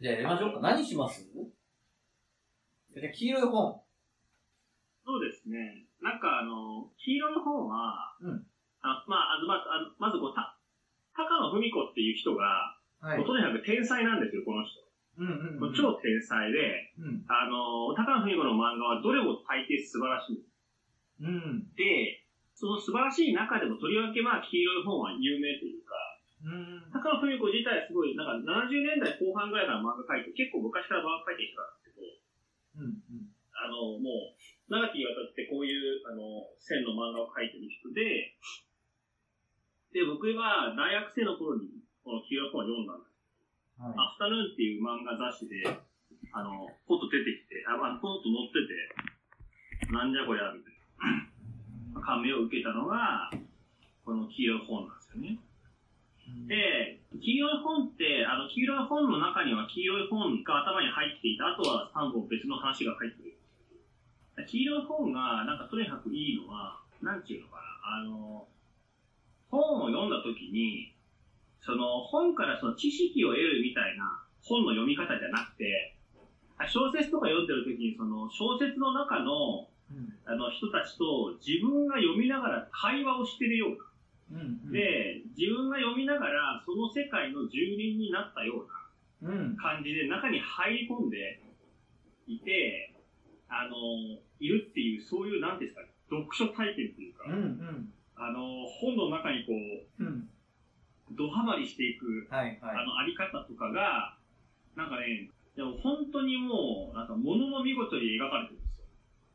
じゃあやりましょうか。何します？じゃあ黄色い本。そうですね。なんかあの、黄色の本は、うんあまあ、あのまず、まずこう、た、高野文子っていう人が、はもうとにかく天才なんですよ、この人。うんうんもう超天才で、うん。あの、高野文子の漫画はどれも大抵素晴らしい。うん。で、その素晴らしい中でもとりわけまあ黄色い本は有名というか、うん。高野文子自体すごい、なんか70年代後半ぐらいから漫画描いて、結構昔から漫画描いてる人なんですけど、うん。うん。あの、もう、長きにわたってこういう、あの、線の漫画を描いてる人で、で、僕は大学生の頃にこの黄色い本を読んだんです。はい。アフタヌーンっていう漫画雑誌で、あの、ポッと出てきて、あ、まあ、ポッと載ってて、なんじゃこりゃ、みたいな。感銘を受けたのが、この黄色い本なんですよね。で、黄色い本って、あの、黄色い本の中には黄色い本が頭に入っていて、あとは3本別の話が入ってる。黄色い本が、なんかとにかくいいのは、なんていうのかな、あの、本を読んだ時に、その本からその知識を得るみたいな本の読み方じゃなくて、小説とか読んでる時にその小説の中のうん。あの人たちと自分が読みながら会話をしてるような。うん。で、自分が読みながらその世界の住人になったようなうん。感じで中に入り込んでいて、あの、いるっていう、そういう、なんですか、読書体験っていうか、うん。うん。あの、本の中にこう、うん。ドハマりしていく、はいはい。あの、あり方とかが、なんかね、でも本当にもう、なんか、ものの見事に描かれてるんですよ。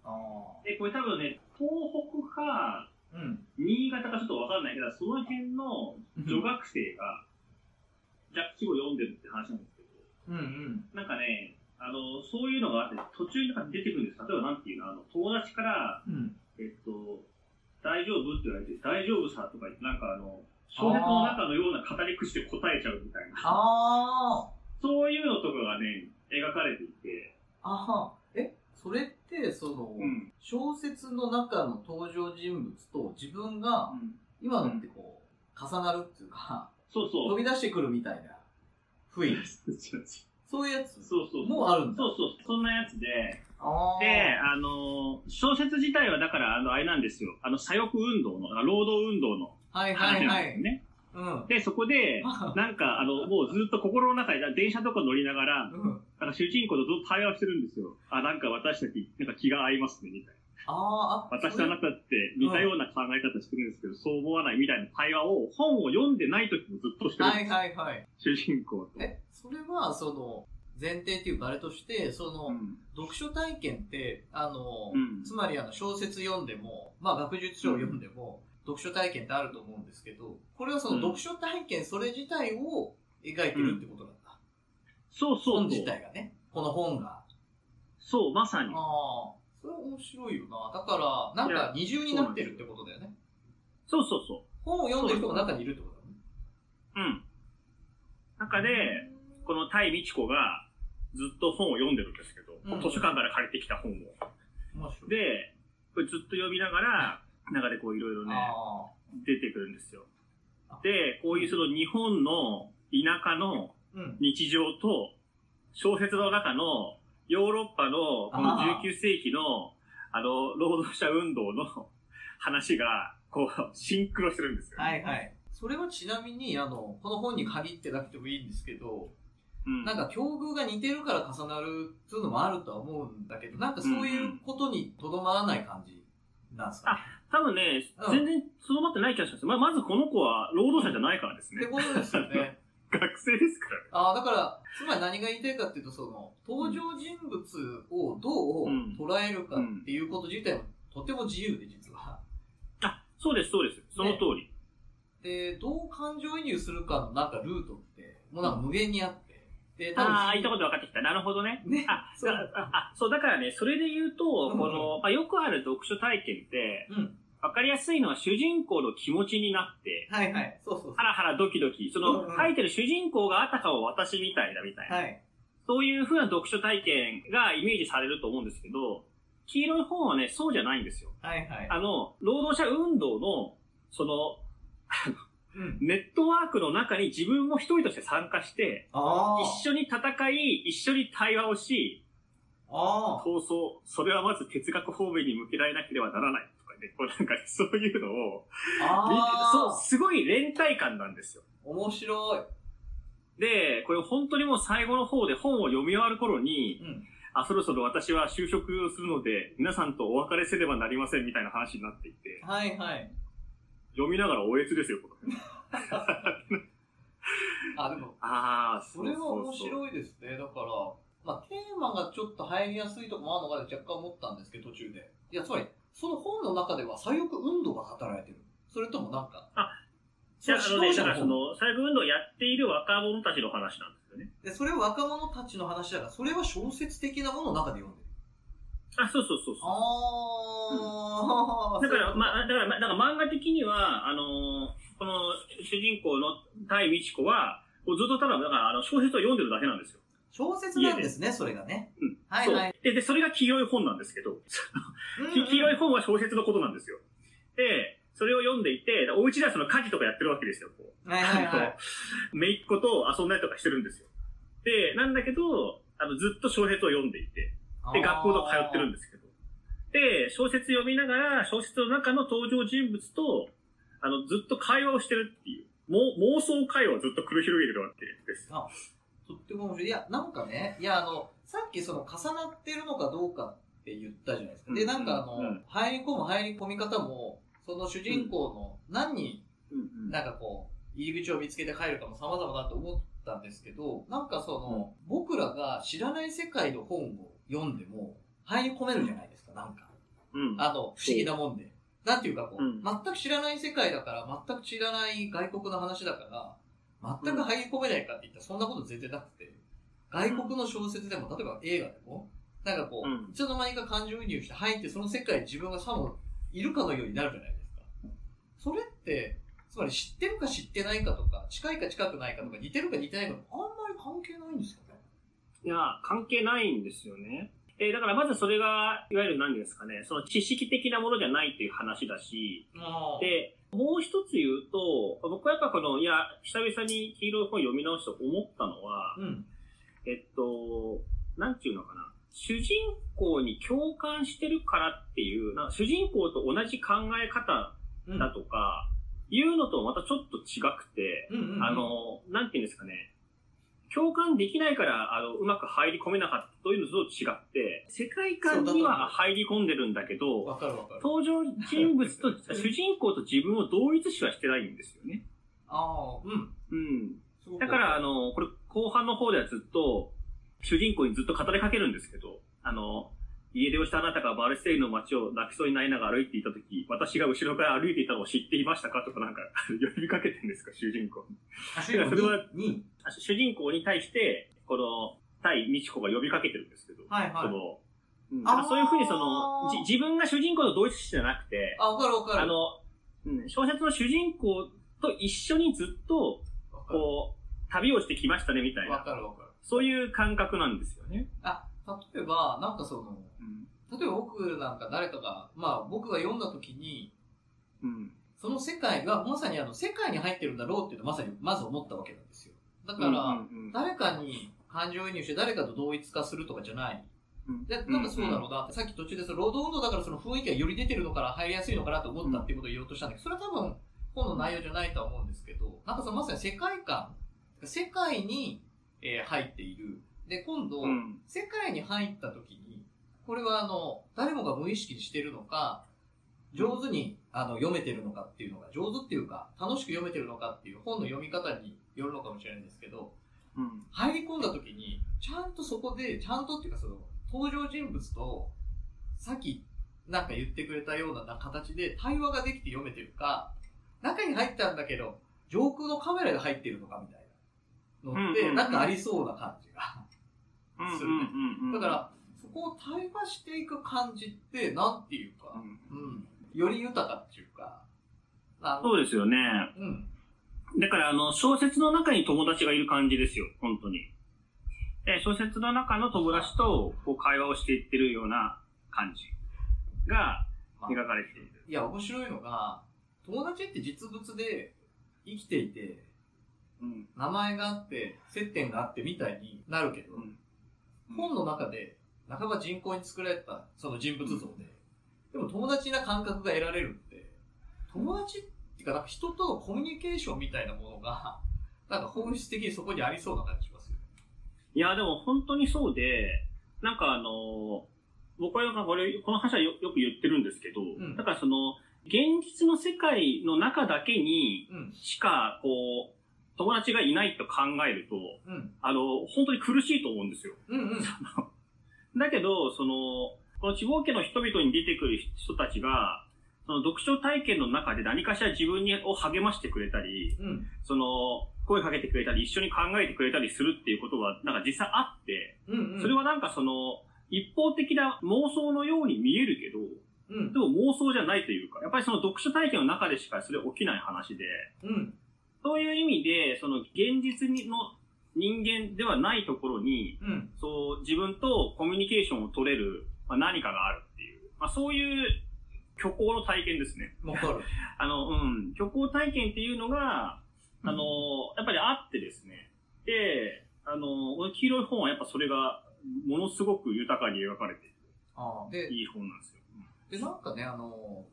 あで、これ多分ね、東北か、あ。うん。新潟かちょっとわかんないけど、その辺の女学生が、ジャッキを読んでるって話なんですけど、うんうん。なんかね、あの、そういうのがあって、途中に出てくるんです。例えばなんていうの、あの、友達から、うん。えっと、大丈夫って言われて、大丈夫さとか言って、なんかあの、小説の中のような語り口で答えちゃうみたいな。あそういうのとかがね、描かれていて、あ。あは。え、それって、その、うん。小説の中の登場人物と自分が、今のってこう、重なるっていうか、そうそう。飛び出してくるみたいな 雰囲気。そういうやつそうそう。もうあるんだ。そうそう。そんなやつで、で、あの、小説自体はだから、あの、あれなんですよ。あの、左翼運動の、あ労働運動のはいは話いはい。ね。うん。で、そこで、なんか、あの、もうずっと心の中で、電車とか乗りながら、うん。なんか主人公とずっと対話してるんですよ。あ、なんか私たち、なんか気が合いますね、みたいな。あーあ、私とあなたって似たような考え方してるんですけど、そう思わないみたいな対話を、本を読んでない時もずっとしてるんですよ。はいはいはい。主人公と。え、それは、その、前提っていうかあれとして、その、うん読書体験って、あの、うんつまりあの小説読んでも、まあ学術書を読んでも、読書体験ってあると思うんですけど、これはそのうん読書体験それ自体を描いてるってことなんだ。そうそう本自そう。体がね。この本が。そう、まさに。ああ、それ面白いよな。だから、なんか二重になってるってことだよね。そうそうそ本を読んでる人が中にいるってことだね。う。うん。中で、このタイミチコがずっと本を読んでるんですけど、うん図書館から借りてきた本を。で、これずっと読みながら、中でこういろいろね、あ出てくるんですよあ。で、こういうその日本の田舎の。日常と、小説の中のヨーロッパのこのああ19世紀のあの労働者運動の話がこうシンクロしてるんですよ。はいはい。それはちなみに、あの、この本に限ってなくてもいいんですけど、うんなんか境遇が似てるから重なるっていうのもあるとは思うんだけど、なんかそういうことにとどまらない感じなんですかね。多分ね、うん全然とどまってない気がします。ままずこの子は労働者じゃないからですね。ってことですよね。学生ですからね。ああ、だから、つまり何が言いたいかっていうと、その、登場人物をどううん捉えるかっていうこと自体もとても自由で、実は。あ、そうです、そうです。その通り。で、どう感情移入するかのなんかルートって、もうなんか無限にあって。で、多分ああ、言ったこと分かってきた。なるほどね。ね。あ、そうだあ、そう、だからね、それで言うと、うんこの、まあ、よくある読書体験って、うん。分かりやすいのは主人公の気持ちになって、はいはい。そうそう。ハラハラドキドキ、その、うんうん書いてる主人公があたかも私みたいだみたいな、はい。そういう風な読書体験がイメージされると思うんですけど、黄色い本はね、そうじゃないんですよ。はいはい。あの、労働者運動の、その。ネットワークの中に自分も一人として参加して。一緒に戦い、一緒に対話をし、ああ。闘争、それはまず哲学方面に向けられなければならないとかね、こうなんかそういうのを、そう、あ。すごい連帯感なんですよ。面白い。で、これ本当にもう最後の方で本を読み終わる頃に、うん。あ、そろそろ私は就職をするので、皆さんとお別れせねばなりませんみたいな話になっていて、はいはい。読みながらおえつですよ、これ あ、でも、ああ、それは面い。白いですね。だから、まあ、テーマがちょっと入りやすいとこもあるのかなって若干思ったんですけど、途中で。いや、つまり、その本の中では左翼運動が語られてる。それともなんか、いや、あのね、だからそ本の、細部運動をやっている若者たちの話なんですよね。で、それを若者たちの話だから、それは小説的なものの中で読んでる。あ、そうそうそうそう。あー。だから、そういうことまあ、だから、まあだから漫画的には、あのーこの主人公の対美智子は、ずっとただ、だから、あの、小説を読んでるだけなんですよ。小説なんですね、それがね。うんはいはい。で、で、それが黄色い本なんですけど、き 黄色い本は小説のことなんですよ。で、それを読んでいて、お家ではその家事とかやってるわけですよ、こう。はいはいはい。めいっ子と遊んだりとかしてるんですよ。で、なんだけど、あの、ずっと小説を読んでいて、で、学校とか通ってるんですけど。で、小説読みながら、小説の中の登場人物と、あの、ずっと会話をしてるっていう、も妄想会話をずっと繰り広げてるわけです。とっても面白い。いや、なんかね、いや、あの、さっきその重なってるのかどうかって言ったじゃないですか。で、うんなんかあの、うん入り込む入り込み方も、その主人公の何に、うんなんかこう、入り口を見つけて帰るかも様々だと思ったんですけど、なんかその、僕らが知らない世界の本を読んでも、入り込めるじゃないですか、なんか。うん。あの、不思議なもんで。なんていうかこう、うん全く知らない世界だから、全く知らない外国の話だから、全く入り込めないかって言ったらそんなこと全然なくて、外国の小説でも、例えば映画でも、なんかこう、うんいつの間にか感情移入して入ってその世界に自分がさもいるかのようになるじゃないですか。それって、つまり知ってるか知ってないかとか、近いか近くないかとか、似てるか似てないかとか、あんまり関係ないんですかね？いや、関係ないんですよね。えーだからまずそれが、いわゆる何ですかね、その知識的なものじゃないっていう話だし、で、もう一つ言うと、僕はやっぱこの、いや、久々に黄色い本読み直して思ったのは、うん。えっと、なんていうのかな。主人公に共感してるからっていう、な主人公と同じ考え方うん。だとか、いうのとまたちょっと違くて、うんうんうん、あの、なんていうんですかね。共感できないから、あの、うまく入り込めなかったというのと違って、世界観には入り込んでるんだけど、わかるわかる。登場人物と、主人公と自分を同一視はしてないんですよね。ああ、うん。うん。だから、あの、これ、後半の方ではずっと、主人公にずっと語りかけるんですけど、あの、家出をしたあなたがバルセイユの街を泣きそうになりながら歩いていたとき、私が後ろから歩いていたのを知っていましたかとかなんか、呼びかけてるんですか、主人公に。あ、いや それはに、あ主人公に対して、この、対美智子が呼びかけてるんですけど、はいはい。その、うんそういうふうにその、じ自分が主人公と同一視じゃなくて、あ、わかるわかる。あの、うん、小説の主人公と一緒にずっと、こう、旅をしてきましたね、みたいわな。かるわかる。そういう感覚なんですよね。あ、例えば、なんかその、うん。例えば僕なんか誰かが、まあ僕が読んだ時に、うん。その世界がまさにあの世界に入ってるんだろうっていうのをまさにまず思ったわけなんですよ。だから、誰かに感情移入して誰かと同一化するとかじゃない。うんで、なんかそうだろうなって、さっき途中でその労働運動だからその雰囲気がより出てるのから入りやすいのかなと思ったっていうことを言おうとしたんだけど、それは多分本の内容じゃないとは思うんですけど、なんかそのまさに世界観、世界に、えー入っている。で、今度、うん。世界に入った時に、これはあの、誰もが無意識にしてるのか、上手にあの読めてるのかっていうのが、上手っていうか、楽しく読めてるのかっていう本の読み方によるのかもしれないんですけど、うん。入り込んだ時に、ちゃんとそこで、ちゃんとっていうかその、登場人物と、さっきなんか言ってくれたような形で対話ができて読めてるか、中に入ったんだけど、上空のカメラが入ってるのかみたいなのって、なんかありそうな感じが。うん。するね。だから、そこを対話していく感じって、なんていうかより豊かっていうか、そうですよね。うん、だから、あの、小説の中に友達がいる感じですよ、本当に。で、小説の中の友達と、こう、会話をしていってるような感じがまあ描かれている。いや、面白いのが、友達って実物で、生きていて、うん。名前があって、接点があってみたいになるけど、うん本の中で、半ば人工に作られたその人物像で、でも友達な感覚が得られるって、友達っていうか、なんか人とのコミュニケーションみたいなものが、なんか本質的にそこにありそうな感じしますよ。いや、でも本当にそうで、なんかあの、僕はなんかこれ、この話はよよく言ってるんですけど、ん。だからその、現実の世界の中だけにうん、しか、こう、友達がいないと考えると、うん、あの、本当に苦しいと思うんですよ。うん、うん。だけど、その、この地方家の人々に出てくる人たちが、その読書体験の中で何かしら自分にを励ましてくれたり、うん、その、声かけてくれたり、一緒に考えてくれたりするっていうことは、なんか実際あって、うん、うん。それはなんかその、一方的な妄想のように見えるけど、うん、でも妄想じゃないというか、やっぱりその読書体験の中でしかそれ起きない話で、うん、そういう意味で、その現実にの人間ではないところに、うん。そう、自分とコミュニケーションを取れる、まあ、何かがあるっていう、まあ、そういう虚構の体験ですね。わかる。あの、うん、虚構体験っていうのが、あの、やっぱりあってですね。で、あの、この黄色い本はやっぱそれが、ものすごく豊かに描かれていああ、でる、いい本なんですよ。で、なんかね、あの、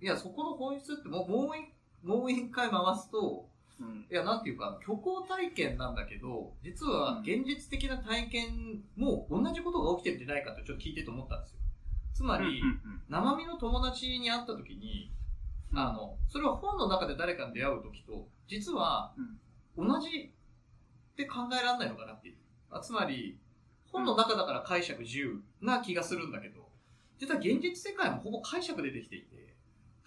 いや、そこの本質ってもう、もう一、もう一回回すと、うん。いや、なんていうか、虚構体験なんだけど、実は現実的な体験も同じことが起きてるんじゃないかってちょっと聞いてて思ったんですよ。つまり、うん生身の友達に会った時に、うんあの、それは本の中で誰かに出会う時と、実は、同じって考えられないのかなっていう。あつまり、本の中だから解釈自由な気がするんだけど、実は現実世界もほぼ解釈でできていて、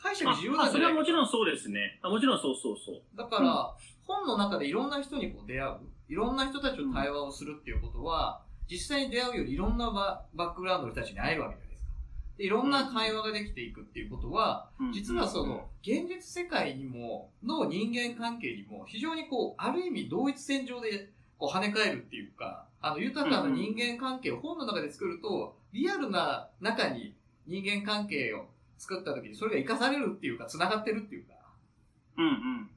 解釈自由ああ、なんじゃないかそれはもちろんそうですね。あもちろんそうそうそう。だから、本の中でいろんな人にこう出会う、いろんな人たちと対話をするっていうことは、実際に出会うよりいろんなババックグラウンドの人たちに会えるわけじゃないですか。でいろんな会話ができていくっていうことは、うん。実はその、現実世界にも、の人間関係にも、非常にこう、ある意味同一線上で、こう跳ね返るっていうか、あの、豊かな人間関係を本の中で作ると、リアルな中に人間関係を作った時に、それが活かされるっていうか、繋がってるっていうか、うんうん。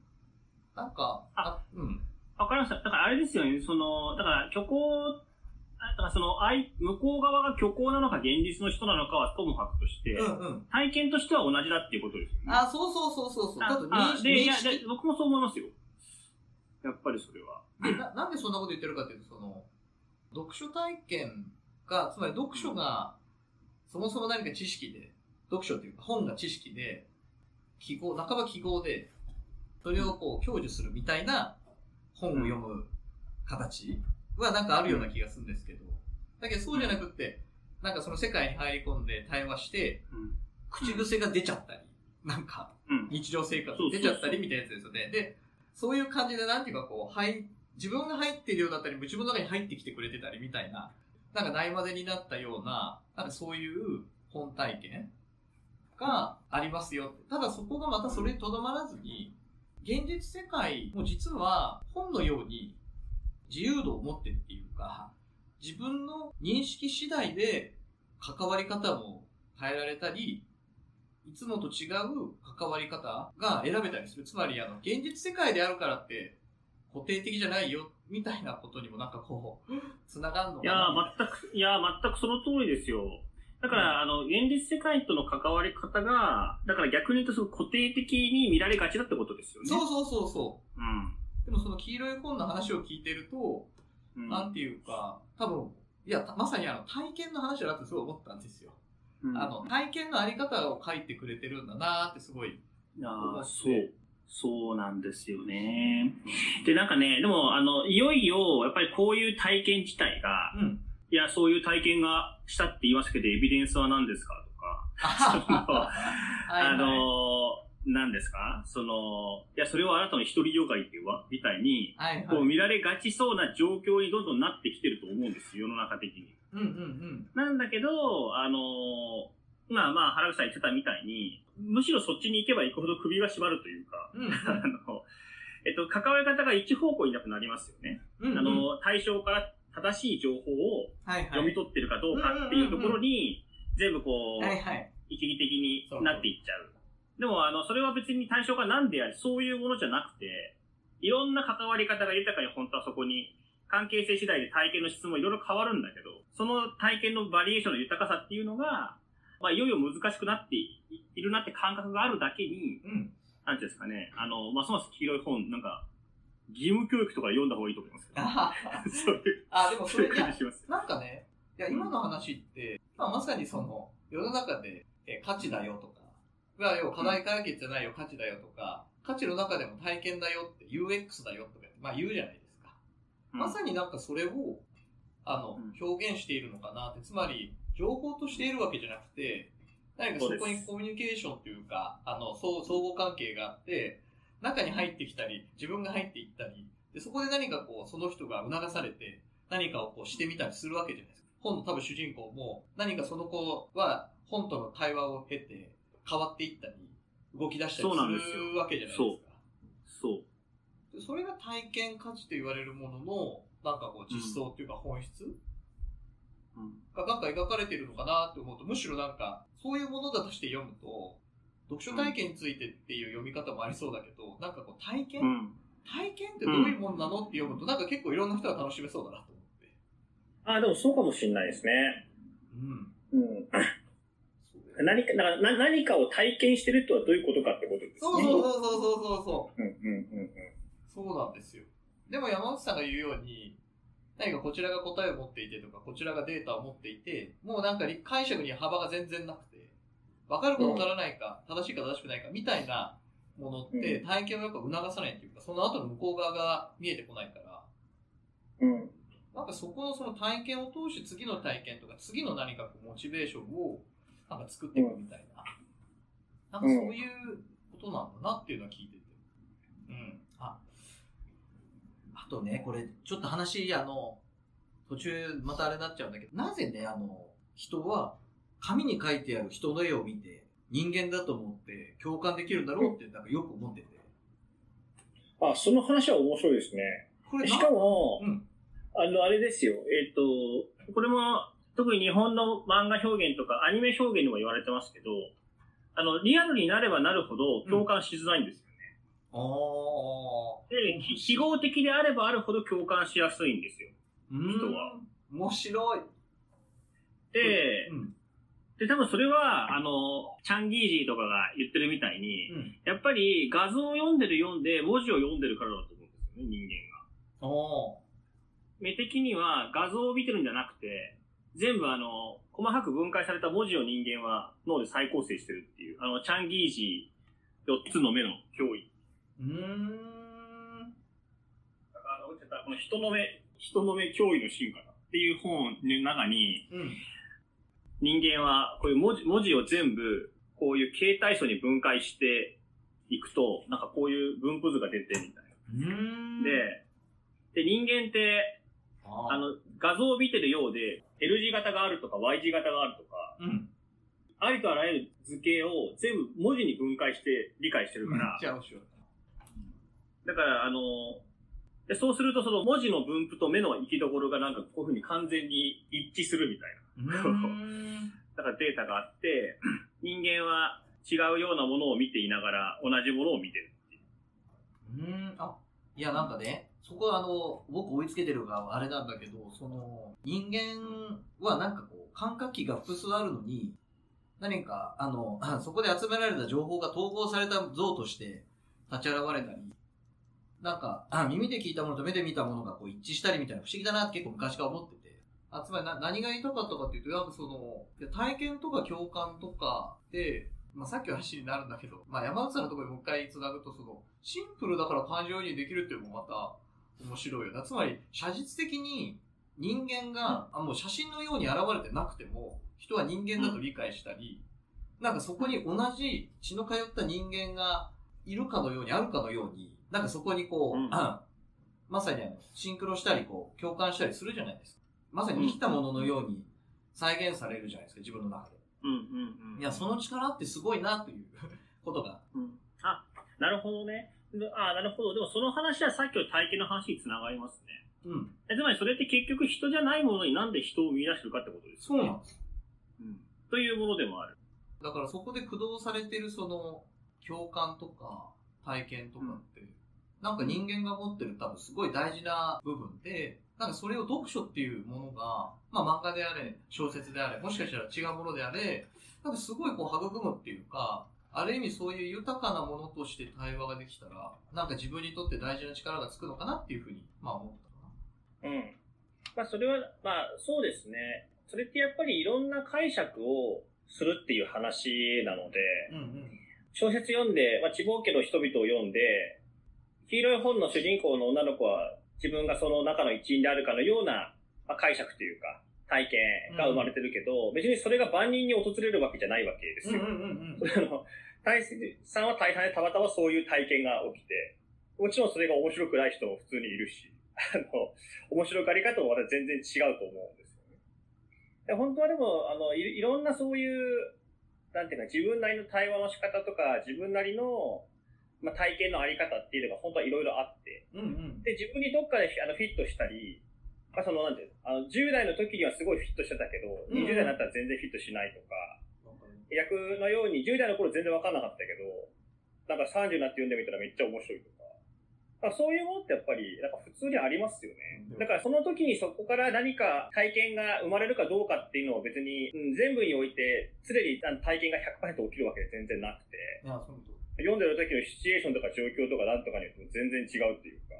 なんか、あ、うん。わかりました。だからあれですよね、その、だから虚構、あだからその、相向こう側が虚構なのか現実の人なのかはともかくとして、うんうん。体験としては同じだっていうことですよね。あ、そうそうそうそうそう。だと認識あで、いや、僕もそう思いますよ。やっぱりそれは。でななんでそんなこと言ってるかっていうと、その、読書体験が、つまり読書が、そもそも何か知識で、読書っていうか本が知識で、記号、半ば記号で、それをこう享受するみたいな本を読む形はなんかあるような気がするんですけど、だけどそうじゃなくって、なんかその世界に入り込んで対話して、うん。口癖が出ちゃったり、なんか、うん。日常生活に出ちゃったりみたいなやつですよね。で、そういう感じで、なんていうかこう、はい、自分が入ってるようだったり、自分の中に入ってきてくれてたりみたいな、なんかないまでになったような、なんかそういう本体験がありますよ。ただそこがまたそれにとどまらずに、現実世界も実は本のように自由度を持ってっていうか、自分の認識次第で関わり方も変えられたり、いつもと違う関わり方が選べたりする。つまり、あの、現実世界であるからって固定的じゃないよ、みたいなことにもなんかこう、つながるのかいや全く、いやー、全くその通りですよ。だから、あの、現実世界との関わり方が、だから逆に言うと、その固定的に見られがちだってことですよね。そうそうそうそうん。う。でもその黄色い本の話を聞いてると、うん。なんていうか、多分、いや、たまさにあの、体験の話だなってすごい思ったんですよ。うんあの、体験のあり方を書いてくれてるんだなーってすごい。いやーそう。そうなんですよね。で、なんかね、でも、あの、いよいよ、やっぱりこういう体験自体が、うん。いや、そういう体験がしたって言いますけど、エビデンスは何ですかとか、あの、何ですか？その、いや、それはあなたの一人よがいっていうわ、みたいに、はいはい。こう見られがちそうな状況にどんどんなってきてると思うんですよ、世の中的に。うんうんうん。なんだけど、あの、まあまあ、原口さん言ってたみたいに、むしろそっちに行けば行くほど首が締まるというか、うんうん あの、えっと、関わり方が一方向になくなりますよね。うんうん。あの、対象から正しい情報を。読み取ってるかどうかっていうところに、全部こう。一義的になっていっちゃう。でも、あの、それは別に対象が何であり、そういうものじゃなくて、いろんな関わり方が豊かに本当はそこに、関係性次第で体験の質もいろいろ変わるんだけど、その体験のバリエーションの豊かさっていうのが、まあ、いよいよ難しくなっていいるなって感覚があるだけに、うん。なんていうんですかね、あの、ますます黄色い本、なんか、義務教育とか読んだ方がいいと思いますけど。あ でもそれ。なんかね、いや、今の話って、まあ、まさにその、世の中で、え価値だよとか、が、要は課題解決じゃないよ、価値だよとか、価値の中でも体験だよって、UX だよとか、まあ言うじゃないですか。まさになんかそれを、あのうん、表現しているのかなって、つまり、情報としているわけじゃなくて、何かそこにコミュニケーションというか、あの、相相互関係があって、中に入ってきたり、自分が入っていったり、で、そこで何かこう、その人が促されて、何かをこうしてみたりするわけじゃないですか。本の多分主人公も、何かその子は本との対話を経て、変わっていったり、動き出したそうなんですよりするわけじゃないですか。そう。でそれが体験価値と言われるものの、なんかこう実相っていうか本質うんがなんか描かれているのかなって思うと、むしろなんか、そういうものだとして読むと、読書体験についてっていう読み方もありそうだけど、なんかこう体験、うん。体験ってどういうものなのって読むと、なんか結構いろんな人が楽しめそうだなと思って。あ、でもそうかもしれないですね。うん。うん。何か、だからな何かを体験してるとはどういうことかってことですね。そうそうそうそうそうそう。うんうんうんうん。そうなんですよ。でも山内さんが言うように、何かこちらが答えを持っていてとか、こちらがデータを持っていて、もうなんか解釈に幅が全然なくて、わかるかわからないか、正しいか正しくないかみたいなものってう体験をやっぱ促さないっていうか、その後の向こう側が見えてこないから、うん。なんかそこのその体験を通して次の体験とか、次の何かこうモチベーションをなんか作っていくみたいな。なんかそういうことなんだなっていうのは聞いてて。うん。あ、あとね、これ、ちょっと話、あの、途中またあれになっちゃうんだけど、なぜね、あの、人は紙に書いてある人の絵を見て、人間だと思って共感できるんだろうって、なんかよく思ってて。あ、その話は面白いですね。これなしかも、うんあの、あれですよ。えっ、と、これも、特に日本の漫画表現とかアニメ表現でも言われてますけど、あの、リアルになればなるほど共感しづらいんですよね。あー。で、ひ記号的であればあるほど共感しやすいんですよ。うん人は。面白い。で、うん。で、多分それは、あの、チャンギージーとかが言ってるみたいに、うん。やっぱり画像を読んでる読んで、文字を読んでるからだと思うんですよね、人間が。おー。目的には画像を見てるんじゃなくて、全部あの、細かく分解された文字を人間は脳で再構成してるっていう、あの、チャンギージー4つの目の脅威。うーん。だから、落ちたこの人の目、人の目脅威の進化だっていう本の中に、うん。人間はこういう文字文字を全部、こういう形態素に分解していくと、なんかこういう分布図が出てみたいな。で、で、人間って、ああ、の、画像を見てるようで、L 字型があるとか Y 字型があるとか、うん。ありとあらゆる図形を全部文字に分解して理解してるから、じゃあ、面白い。だから、あの、でそうするとその文字の分布と目の行きどころがなんかこういうふうに完全に一致するみたいな。だからデータがあって、人間は違うようなものを見ていながら同じものを見てるっていう。うーん。あ、いや、なんかね、そこはあの、僕追いつけてるがあれなんだけど、その、人間はなんかこう、感覚器が複数あるのに、何か、あの、そこで集められた情報が統合された像として立ち現れたり、なんか、あ 耳で聞いたものと目で見たものがこう一致したりみたいな不思議だなって結構昔から思ってて。あつまりな何が言いたかったかっていうと、なんかその、いや体験とか共感とかで、まあさっきの話になるんだけど、まあ山内さんのところにもう一回繋ぐと、その、シンプルだから感情移入できるっていうのもまた面白いよな。つまり、写実的に人間が、あもう写真のように現れてなくても、人は人間だと理解したり、なんかそこに同じ血の通った人間がいるかのように、あるかのように、なんかそこにこう、うんまさにあの、シンクロしたり、こう、共感したりするじゃないですか。まさに生きたもののように再現されるじゃないですか、自分の中で。うんうんうん。いや、その力ってすごいなという ことが。うん。あ、なるほどね。であ、なるほど。でもその話はさっきの体験の話につながりますね。うん。えつまりそれって結局人じゃないものになんで人を見出してるかってことですよね。そうなんです。うん。というものでもある。だからそこで駆動されてるその共感とか体験とかって、なんか人間が持ってる多分すごい大事な部分で、なんかそれを読書っていうものが、まあ漫画であれ、小説であれ、もしかしたら違うものであれ、なんかすごいこう育むっていうか、ある意味そういう豊かなものとして対話ができたら、なんか自分にとって大事な力がつくのかなっていうふうに、まあ思ったかな。うん。まあ、それは、まあ、そうですね。それってやっぱりいろんな解釈をするっていう話なので、うんうん。小説読んで、まあ、地方家の人々を読んで、黄色い本の主人公の女の子は自分がその中の一員であるかのような、まあ、解釈というか、体験が生まれてるけど、別にそれが万人に訪れるわけじゃないわけですよ。大さんは大半でたまたまそういう体験が起きて、もちろんそれが面白くない人も普通にいるし、あの、面白がり方もまた全然違うと思うんですよね。で本当はでも、あのい、いろんなそういう、なんていうか、自分なりの対話の仕方とか、自分なりの、まあ、体験のあり方っていうのが本当はいろいろあって、うん。うんうん。で、自分にどっかであのフィットしたり、まあ、その、なんていうの、あの、10代の時にはすごいフィットしてたけど、うんうん20代になったら全然フィットしないとか、役のように10代の頃全然わかんなかったけど、なんか30になって読んでみたらめっちゃ面白いとか。だからそういうものってやっぱり、なんか普通にありますよね。だからその時にそこから何か体験が生まれるかどうかっていうのを別に、うん全部において、常にあの体験が100%起きるわけで全然なくて、いや、そういうこと。読んでる時のシチュエーションとか状況とかなんとかによっても全然違うっていうか。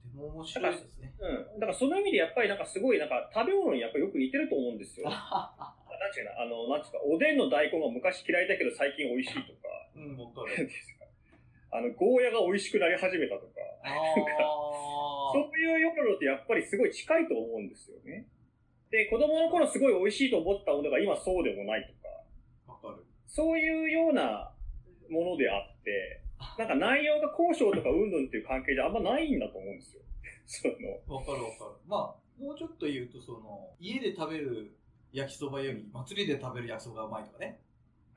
とても面白いですね。うん。だからその意味でやっぱりなんかすごいなんか食べ物にやっぱりよく似てると思うんですよ。なんあていうかな、あの、なんていうか、おでんの大根が昔嫌いだけど最近美味しいとか、うん、わかなんている。うんですか。あの、ゴーヤが美味しくなり始めたとか、あ そういうようなのってやっぱりすごい近いと思うんですよね。で、子供の頃すごい美味しいと思ったものが今そうでもないとか、あ、わかる。そういうようなものであって、なんか内容が交渉とかうんぬんっていう関係じゃあんまないんだと思うんですよ。その、わかるわかる。まあ、もうちょっと言うと、その、家で食べる焼きそばより祭りで食べる焼きそばがうまいとかね。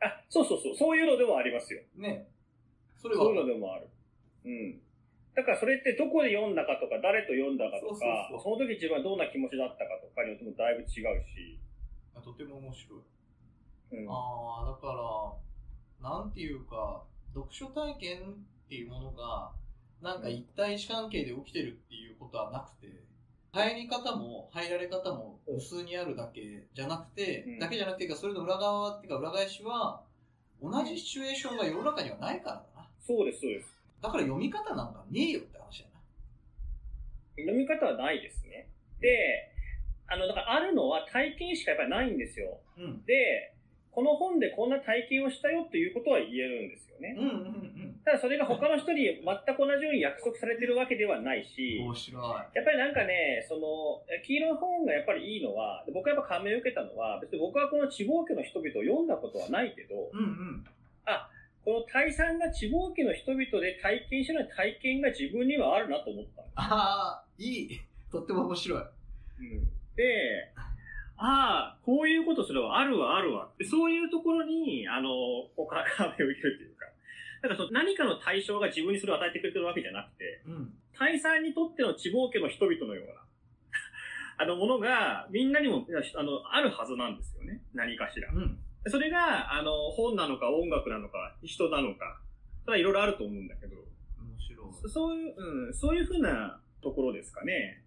あ、そうそうそう、そういうのでもありますよ。ね。それは。そういうのでもある。うん。だからそれってどこで読んだかとか、誰と読んだかとか、そうそうそうその時自分はどんな気持ちだったかとかによってもだいぶ違うし、あとても面白い。うん。ああ、だから、なんていうか、読書体験っていうものが、なんか一対一関係で起きてるっていうことはなくて、入り方も入られ方も無数にあるだけじゃなくて、うんだけじゃなくてか、それの裏側っていうか裏返しは、同じシチュエーションが世の中にはないからだな。そうです、そうです。だから読み方なんかねえよって話だな。読み方はないですね。で、あの、だからあるのは体験しかやっぱりないんですよ。うん。で、この本でこんな体験をしたよっていうことは言えるんですよね。うんうんうんただそれが他の人に全く同じように約束されてるわけではないしうん。、面白い。やっぱりなんかね、その、黄色い本がやっぱりいいのは、僕がやっぱ感銘を受けたのは、別に僕はこの地方家の人々を読んだことはないけど、うんうん。この大さんが地方家の人々で体験してない体験が自分にはあるなと思ったああ、いい。とっても面白い。で、ああ、こういうことすればあるわ、あるわ。でそういうところに、あの、こう、か感銘を受けるというか、なんかその何かの対象が自分にそれを与えてくれてるわけじゃなくて、うん。大さんにとっての地方家の人々のような、あのものが、みんなにも、あの、あるはずなんですよね。何かしら。うん。それが、あの、本なのか音楽なのか、人なのか、それはいろいろあると思うんだけど、面白い。そういう、うん、そういうふうなところですかね。